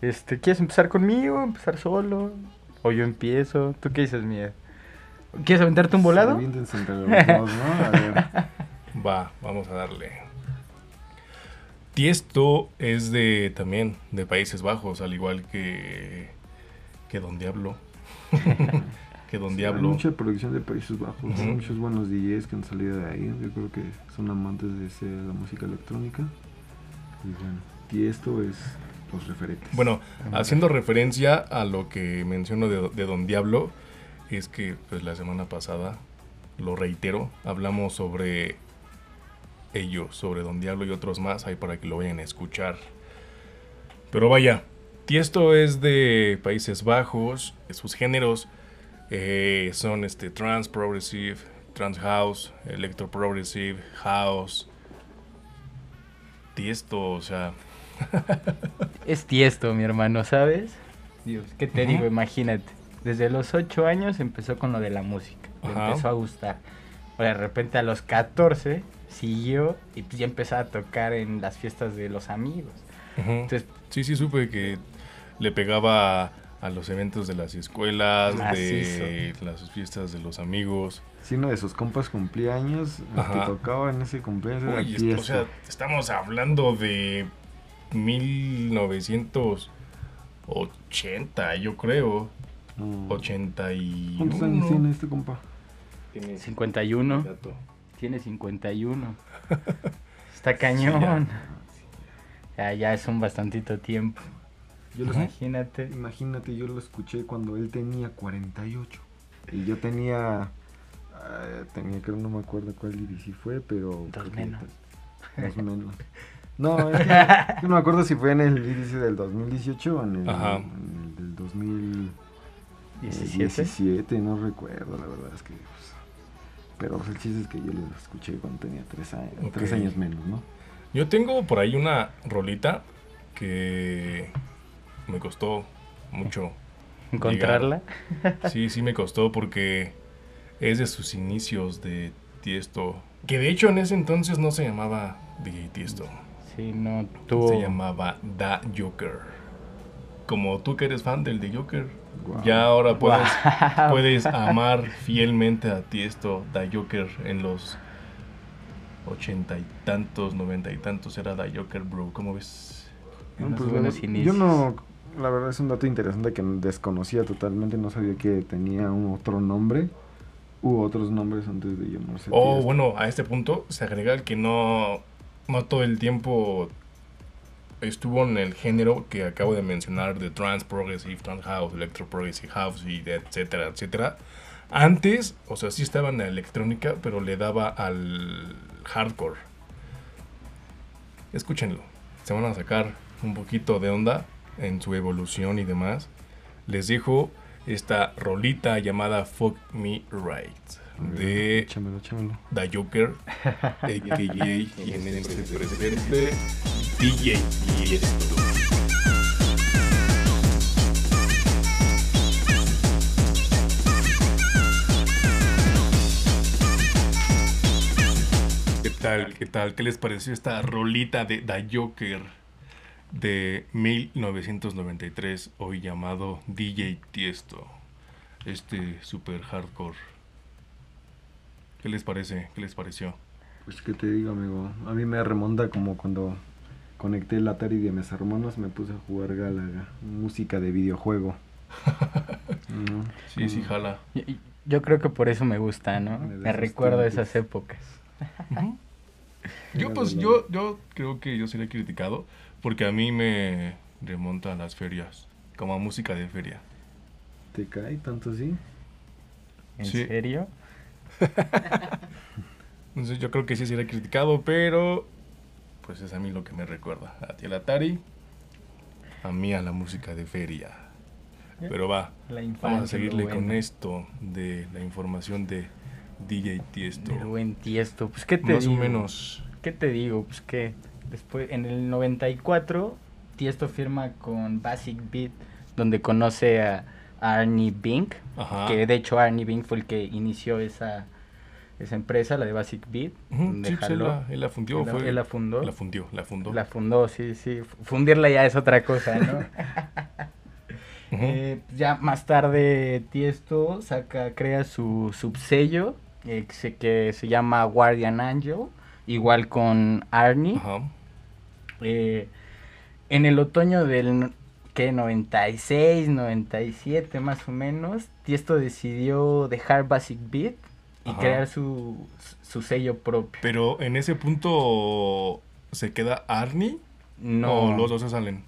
Este, ¿Quieres empezar conmigo? ¿Empezar solo? ¿O yo empiezo? ¿Tú qué dices, Mía? ¿Quieres aventarte un volado? Va, vamos a darle. Tiesto es de también de Países Bajos, al igual que, que Don Diablo. que Don Diablo. Hay mucha producción de Países Bajos, muchos buenos DJs que han salido de ahí. Yo creo que son amantes de la música electrónica. Y bueno, Tiesto es los referentes. Bueno, haciendo referencia a lo que menciono de, de Don Diablo, es que pues la semana pasada, lo reitero, hablamos sobre ellos sobre Don Diablo y otros más ahí para que lo vayan a escuchar. Pero vaya, Tiesto es de Países Bajos, sus géneros eh, son este trans progressive, trans house, electro progressive, house. Tiesto, o sea. es tiesto, mi hermano, ¿sabes? Dios, ¿qué te digo? Imagínate. Desde los 8 años empezó con lo de la música. Le empezó a gustar. de repente a los 14 siguió y pues ya empezó a tocar en las fiestas de los amigos. Entonces, sí, sí, supe que le pegaba a los eventos de las escuelas, de las fiestas de los amigos. Si uno de sus compas cumplía años, que tocaba en ese cumpleaños O sea, estamos hablando de 1980, yo creo. 81. ¿Cuántos años tiene este compa? Tiene 51. Tiene 51. Está cañón. ya, ya es un bastantito tiempo. Yo imagínate. Imagínate, yo lo escuché cuando él tenía 48. Y yo tenía. Uh, tenía que no me acuerdo cuál si fue, pero. Dos menos. Más o menos. No, es que, no me acuerdo si fue en el índice del 2018 o en el, en el del 2017. no recuerdo, la verdad es que. Pues, pero el chiste es que yo lo escuché cuando tenía tres años, tres años menos, ¿no? Yo tengo por ahí una rolita que me costó mucho. ¿Encontrarla? Sí, sí me costó porque es de sus inicios de Tiesto. Que de hecho en ese entonces no se llamaba DJ Tiesto. Sí, no tuvo... Se llamaba Da Joker. Como tú que eres fan del The Joker, ya ahora puedes, puedes amar fielmente a Tiesto, Da Joker en los ochenta y tantos, noventa y tantos era Da Joker, bro. ¿Cómo ves? Pues yo no la verdad es un dato interesante que desconocía totalmente, no sabía que tenía un otro nombre u otros nombres antes de llamarse. Oh, bueno, a este punto se agrega que no, no todo el tiempo estuvo en el género que acabo de mencionar de trans progressive, trans house, electro progressive house y etcétera, etcétera. Antes, o sea, sí estaba en la electrónica, pero le daba al hardcore. Escúchenlo. Se van a sacar un poquito de onda en su evolución y demás, les dejo esta rolita llamada Fuck Me Right de The Joker, a.k.a. y en este presente DJ Tiesto. ¿Qué tal? ¿Qué tal? ¿Qué les pareció esta rolita de The Joker? De 1993, hoy llamado DJ Tiesto. Este super hardcore. ¿Qué les parece? ¿Qué les pareció? Pues qué te digo, amigo. A mí me remonta como cuando conecté el Atari de mis hermanos, me puse a jugar Galaga, música de videojuego. Sí, sí, jala. Yo, creo que por eso me gusta, ¿no? Me, recuerdo esas épocas. Yo pues yo yo creo que yo sería criticado porque a mí me remonta a las ferias, como a música de feria. ¿Te cae tanto así? ¿En serio? Entonces yo creo que sí sería criticado, pero pues es a mí lo que me recuerda. A ti el Atari, a mí a la música de feria. Pero va, vamos a seguirle con esto de la información de DJ Tiesto. El buen Tiesto, pues qué te Más o menos. ¿Qué te digo? Pues que Después, en el 94, Tiesto firma con Basic Beat, donde conoce a Arnie Bink, que de hecho Arnie Bink fue el que inició esa, esa empresa, la de Basic Beat. sí, pues él, la, fundió. Él, fue, él, la fundó. La fundió, la fundó. La fundó, sí, sí. Fundirla ya es otra cosa, ¿no? Eh, ya más tarde Tiesto saca, crea su subsello eh, que se llama Guardian Angel igual con Arnie. Eh, en el otoño del que 96, 97 más o menos, Tiesto decidió dejar Basic Beat y crear su, su sello propio. Pero en ese punto se queda Arnie no o los dos se salen.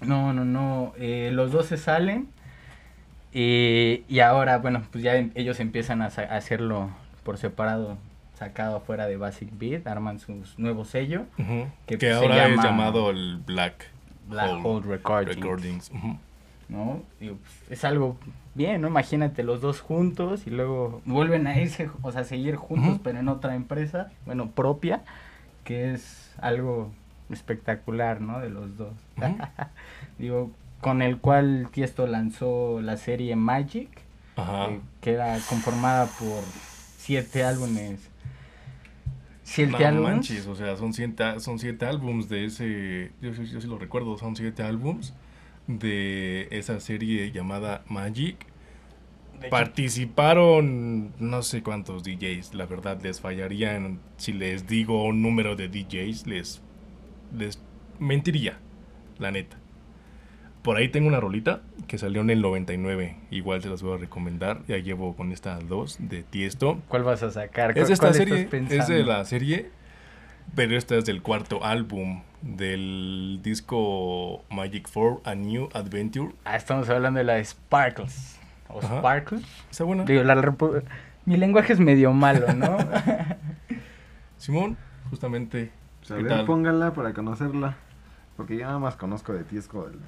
No, no, no, eh, los dos se salen y ahora, bueno, pues ya ellos empiezan a hacerlo por separado sacado fuera de Basic Beat, arman su nuevo sello. que, ahora es llamado el Black, Black Hole, Recordings. ¿no? Pues, es algo bien, ¿no? Imagínate los dos juntos y luego vuelven a irse, o sea, seguir juntos, pero en otra empresa, bueno, propia, que es algo espectacular, ¿no? De los dos. Digo, con el cual Tiesto lanzó la serie Magic, que era conformada por siete álbumes. Siete álbumes. manches, o sea, son siete, son siete álbums de ese, yo, yo sí lo recuerdo, son siete álbums de esa serie llamada Magic. Participaron no sé cuántos DJs, la verdad les fallarían si les digo un número de DJs, les, les mentiría, la neta. Por ahí tengo una rolita que salió en el 99, igual se las voy a recomendar, ya llevo con esta dos de Tiesto. ¿Cuál vas a sacar? Es de esta serie, es de la serie, pero esta es del cuarto álbum del disco Magic 4 A New Adventure. Ah, estamos hablando de la de Sparkles. ¿O Sparkles? Está buena. mi lenguaje es medio malo, ¿no? Simón, justamente. Pues a ver, póngala para conocerla. Porque yo nada más conozco de Tiesco del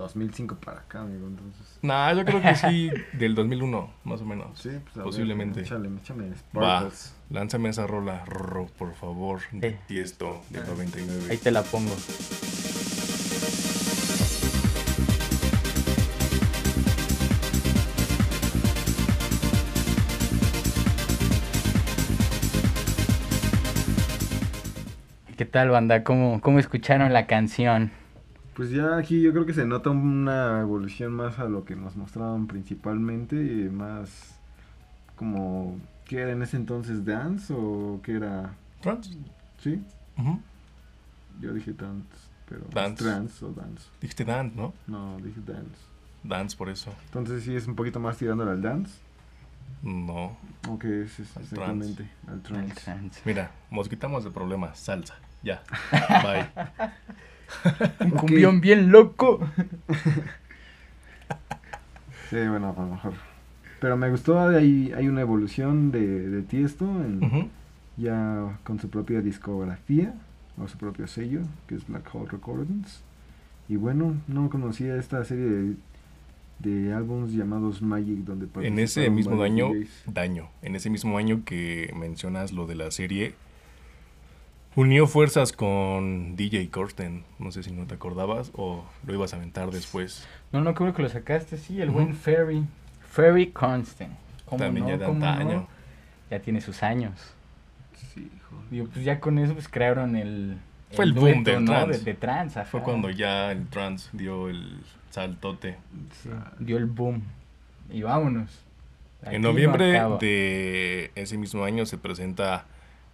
2005 para acá, amigo. Entonces. Nah, yo creo que sí, del 2001, más o menos. Sí, pues Posiblemente. échale, échame Sparkles. lánzame esa rola, por favor, de Tiesto, del 99. Ahí te la pongo. ¿Qué tal, banda? ¿Cómo, cómo escucharon la canción? Pues ya aquí yo creo que se nota una evolución más a lo que nos mostraban principalmente, más como, ¿qué era en ese entonces? ¿Dance o qué era? Trance. ¿Sí? Yo dije dance, pero dance. trance o dance. Dijiste dance, ¿no? No, dije dance. Dance por eso. Entonces sí es un poquito más tirándole al dance. No. Ok, es, exactamente, al trance. Mira, nos quitamos de problemas, salsa, ya, bye. Un cumbión bien loco. sí, bueno, a lo mejor. Pero me gustó, hay, hay una evolución de, de Tiesto, ya con su propia discografía, o su propio sello, que es Black Hole Recordings. Y bueno, no conocía esta serie de, de álbumes llamados Magic, donde En ese mismo año, daño, en ese mismo año que mencionas lo de la serie, Unió fuerzas con DJ Corsten. No sé si no te acordabas o lo ibas a aventar después. No, no creo que lo sacaste, sí, el buen Ferry. Ferry Corsten. También ya de Ya tiene sus años. Sí, Digo, pues ya con eso pues crearon el... Fue el, boom del De, trance, Fue cuando ya el trance dio el saltote. dio el boom. Y vámonos. en noviembre de ese mismo año se presenta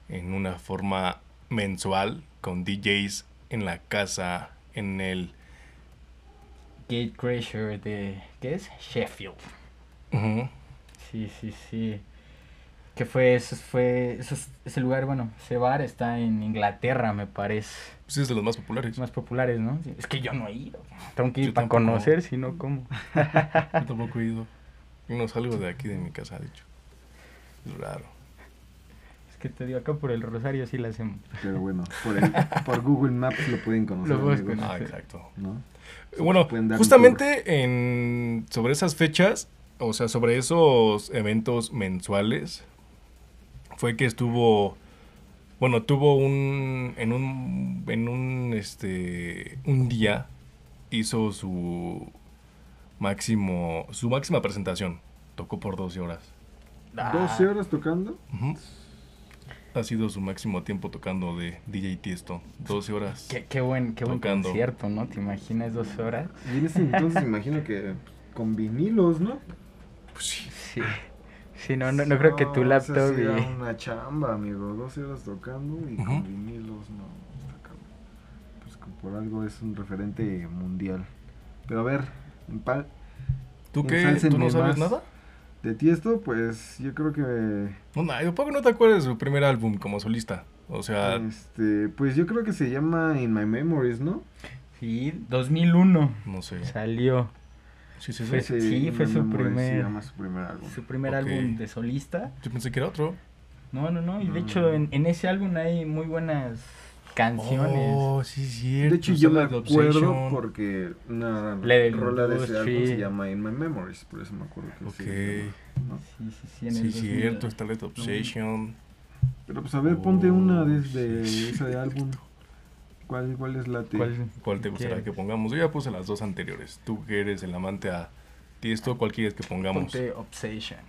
en una forma mensual con DJs en la casa en el Gatecrasher de ¿qué es? Sheffield. Sí, sí, sí. Que fue eso fue ese lugar, bueno, ese bar está en Inglaterra, me parece. Sí, es de los más populares. Más populares, ¿no? Es que yo no he ido. Tengo que ir para conocer, si no, ¿cómo? yo tampoco he ido. Yo no salgo de aquí de mi casa, de hecho. Es raro que te digo acá por el Rosario sí la hacemos. Pero bueno, por, por Google Maps lo pueden conocer. Ah, exacto. Bueno, justamente en, sobre esas fechas, o sea, sobre esos eventos mensuales, fue que estuvo, bueno, tuvo un, en un, en un, este, un día hizo su máximo, su máxima presentación. Tocó por 12 horas. ¿12 horas tocando? Ha sido su máximo tiempo tocando de DJ Tiesto. 12 horas. Qué, qué buen, qué buen concierto, ¿no? ¿Te imaginas 12 horas? Y en ese entonces imagino que con vinilos, ¿no? Pues sí. Sí. Sí, no, no, no creo que tu laptop... y... una chamba, amigo. 12 horas tocando y con vinilos, no. Pues por algo es un referente mundial. Pero a ver, en pal... ¿Tú qué? ¿Tú no sabes nada? De Tiesto, pues yo creo que... No, no, poco no te acuerdas de su primer álbum como solista. O sea... Este, pues yo creo que se llama In My Memories, ¿no? Sí, 2001. No sé. Salió. Sí, sí, fue, sí. sí fue su primer, su primer álbum. Su primer álbum de solista. Yo pensé que era otro. No, no, no. Y de hecho, en, en, ese álbum hay muy buenas canciones. Oh, sí, cierto. De hecho, yo me acuerdo porque una rola de ese álbum se llama In My Memories, por eso me acuerdo que okay. sí. Sí, sí, sí. sí, cierto, está Let Obsession. Pero pues a ver, ponte una desde ese álbum. ¿Cuál, ¿Cuál es la te? ¿Cuál, te gustaría que pongamos? Yo ya puse las dos anteriores. Tú que eres el amante a Tiesto, ¿cuál quieres que pongamos? Ponte Obsession.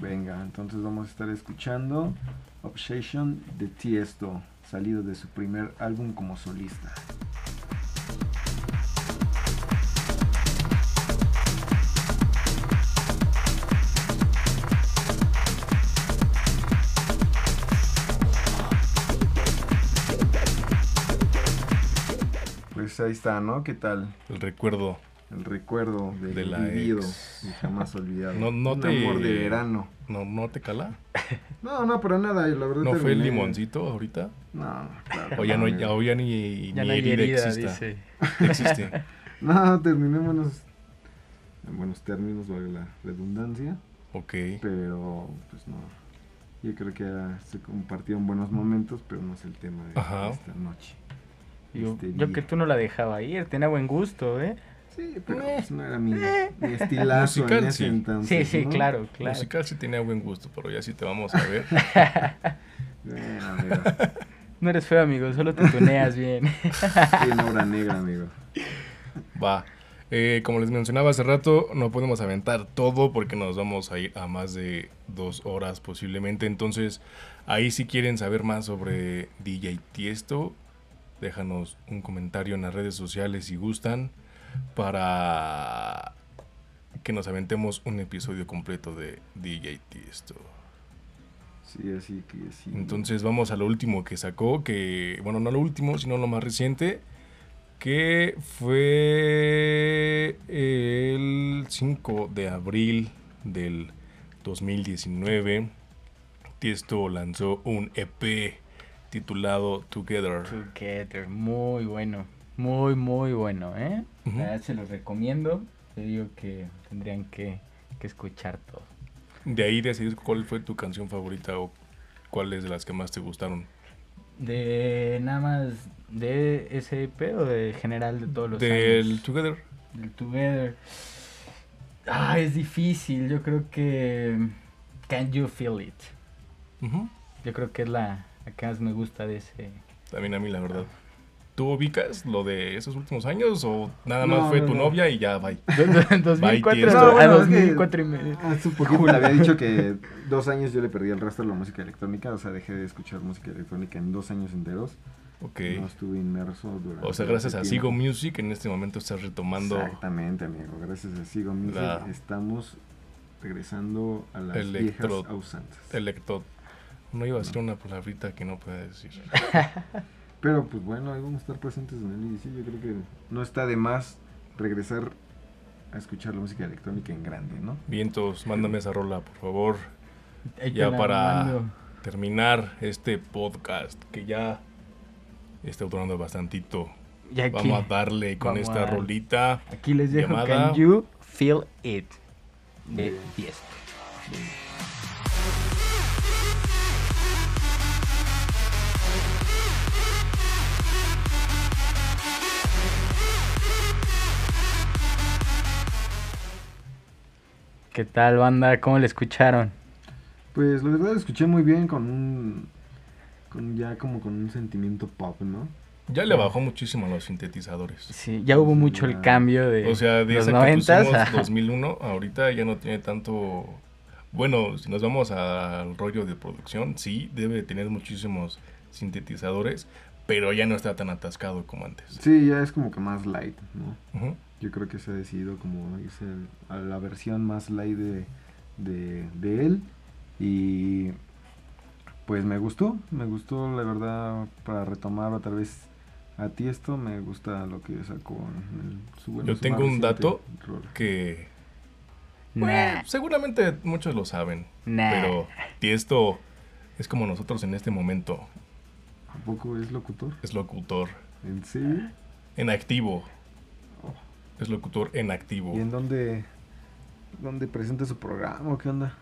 Venga, entonces vamos a estar escuchando Obsession de Tiesto, salido de su primer álbum como solista. Pues ahí está, ¿no? ¿Qué tal? El recuerdo el recuerdo de, la vivido y jamás olvidado. No, no Un te, amor de verano. No, no te cala. No, no, para nada, la verdad. ¿No fue el limoncito ahorita? No, claro. O ya no, ya, o ya ni, ya ni no hay herida, existe. Dice. existe. no, terminémonos en buenos términos, vale la redundancia. Ok. Pero, pues no. Yo creo que se compartieron buenos momentos, pero no es el tema de esta noche. Yo, este yo que tú no la dejaba ir, tenía buen gusto, ¿eh? Sí, pero pues no era mi, mi estilazo Musical, en ese sí. entonces. Sí, sí, ¿no? claro, claro. Musical sí tenía buen gusto, pero ya sí te vamos a ver. Bueno. No eres feo, amigo, solo te tuneas bien. Sí, en obra negra, amigo. Va. Eh, como les mencionaba hace rato, no podemos aventar todo porque nos vamos a ir a más de dos horas posiblemente. Entonces, ahí si quieren saber más sobre DJ Tiesto, déjanos un comentario en las redes sociales si gustan para que nos aventemos un episodio completo de DJ Tiesto. Sí, así que sí. Entonces vamos a lo último que sacó, que, bueno, no lo último, sino lo más reciente, que fue el 5 de abril del 2019. Tiesto lanzó un EP titulado Together. Together, muy bueno, muy, muy bueno, ¿eh? Uh -huh. Se los recomiendo, te digo que tendrían que, que escuchar todo. De ahí decides cuál fue tu canción favorita o cuáles de las que más te gustaron. De nada más de ese EP o de general de todos los Del años? Together. Del Together. Ah, es difícil. Yo creo que Can You Feel It. Uh -huh. Yo creo que es la, la, que más me gusta de ese. También a mí la verdad. ¿Tú ubicas lo de esos últimos años o nada más no, fue no, tu no. novia y ya, bye? 2004, bye, no, bueno, a 2004 y medio. Hace un poquito le había dicho que dos años yo le perdí el resto de la música electrónica, o sea, dejé de escuchar música electrónica en dos años enteros. Ok. No estuve inmerso durante O sea, gracias a Sigo Music en este momento estás retomando... Exactamente, amigo. Gracias a Sigo Music la... estamos regresando a las Electro... viejas ausantes. Electro... No iba a decir una palabrita que no pueda decir. Pero pues bueno, ahí vamos a estar presentes en el IDC. Yo creo que no está de más regresar a escuchar la música electrónica en grande, ¿no? Vientos, mándame esa rola, por favor. Ya para mando. terminar este podcast, que ya está durando bastantito. Aquí, vamos a darle con esta a, rolita. Aquí les dejo llamada, Can You Feel It de Tiesto. ¿Qué tal, banda? ¿Cómo le escucharon? Pues la verdad escuché muy bien con un. Con ya como con un sentimiento pop, ¿no? Ya le bajó muchísimo a los sintetizadores. Sí, ya hubo mucho ya. el cambio de. O sea, de los esa 90 que pusimos 2001, ahorita ya no tiene tanto. Bueno, si nos vamos al rollo de producción, sí, debe tener muchísimos sintetizadores, pero ya no está tan atascado como antes. Sí, ya es como que más light, ¿no? Uh -huh. Yo creo que se ha decidido como irse a la versión más light de, de, de, él. Y pues me gustó, me gustó la verdad para retomar otra vez a ti esto, me gusta lo que sacó en el, su bueno, Yo su tengo un dato rol. que Nah. seguramente muchos lo saben, Nah. pero Tiesto es como nosotros en este momento, ¿A poco es locutor? es locutor ¿En serio? en activo. Es locutor en activo. ¿Y en dónde, dónde presenta su programa o qué onda?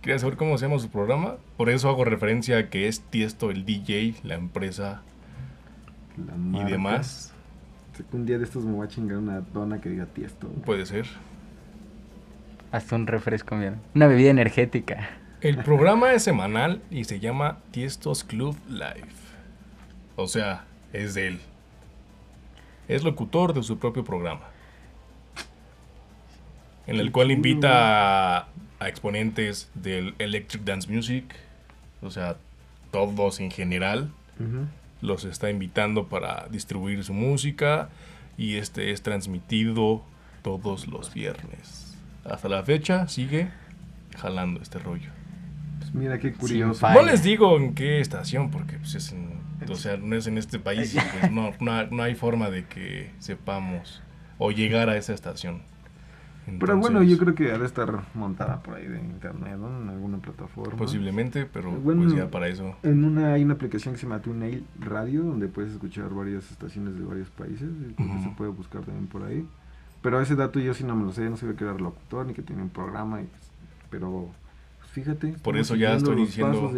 quería saber cómo se llama su programa. Por eso hago referencia a que es Tiesto el DJ, la empresa y demás. Un día de estos me voy a chingar una dona que diga Tiesto. Puede ser. Hasta un refresco, mira. Una bebida energética. El programa es semanal y se llama Tiestos Club Live. O sea, es de él. Es locutor de su propio programa. En el cual invita a, exponentes del Electric Dance Music. O sea, todos en general. Los está invitando para distribuir su música. Y este es transmitido todos los viernes. Hasta la fecha sigue jalando este rollo. Pues mira qué curioso. no les digo en qué estación, porque pues es o sea, no es en este país y pues no, no, hay forma de que sepamos o llegar a esa estación. pero bueno, yo creo que ha de estar montada por ahí de internet, ¿no? En alguna plataforma. Posiblemente, pero pues ya para eso. En una hay una aplicación que se llama TuneIn Radio, donde puedes escuchar varias estaciones de varios países. Y se puede buscar también por ahí. Pero ese dato yo sí no me lo sé, no sabía que era locutor ni que tiene un programa, y, pues, pero pues, fíjate. Por eso ya estoy diciendo,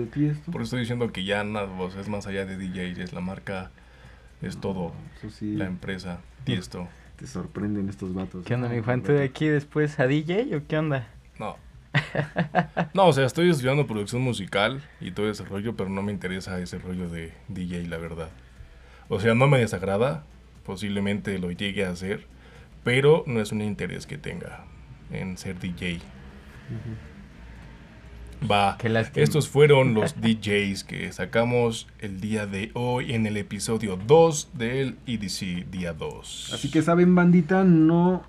por eso estoy diciendo que ya nada, es más allá de DJ, es la marca, es todo, la empresa, Tiesto. Te sorprenden estos vatos. ¿Qué onda, mi Juan? ¿Tú de aquí después a DJ o qué onda? No. no, o sea, estoy estudiando producción musical y todo ese rollo, pero no me interesa ese rollo de DJ, la verdad. O sea, no me desagrada, posiblemente lo llegue a hacer, pero no es un interés que tenga en ser DJ. Va, estos fueron los DJs que sacamos el día de hoy en el episodio 2 del EDC día 2. Así que saben, bandita, no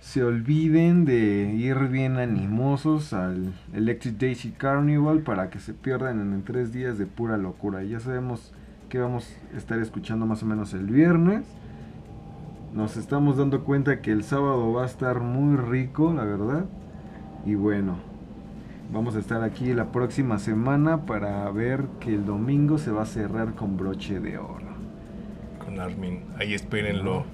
se olviden de ir bien animosos al Electric Daisy Carnival para que se pierdan en tres días de pura locura. Ya sabemos que vamos a estar escuchando más o menos el viernes nos estamos dando cuenta que el sábado va a estar muy rico, la verdad. Y bueno, vamos a estar aquí la próxima semana para ver que el domingo se va a cerrar con broche de oro. Con Armin, ahí espérenlo.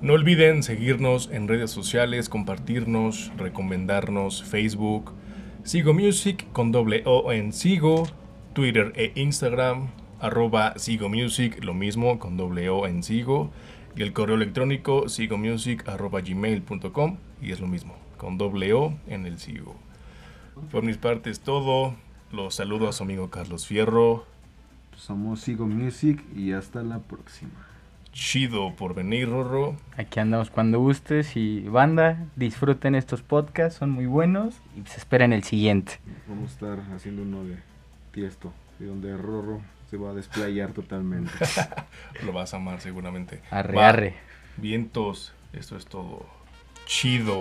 No olviden seguirnos en redes sociales, compartirnos, recomendarnos, Facebook, Sigo Music con doble O en Sigo, Twitter e Instagram, arroba lo mismo con doble O en Sigo y el correo electrónico sigomusic.gmail.com y es lo mismo, con doble O en el sigo. Por mis partes todo. Los saludo a su amigo Carlos Fierro. Somos Sigo Music y hasta la próxima. Chido por venir, Rorro. Aquí andamos cuando gustes y banda, disfruten estos podcasts, son muy buenos y se esperen el siguiente. Vamos a estar haciendo uno de Tiesto, de donde Rorro se va a desplayar totalmente. Lo vas a amar seguramente. Arre, arre. Vientos, esto es todo. Chido.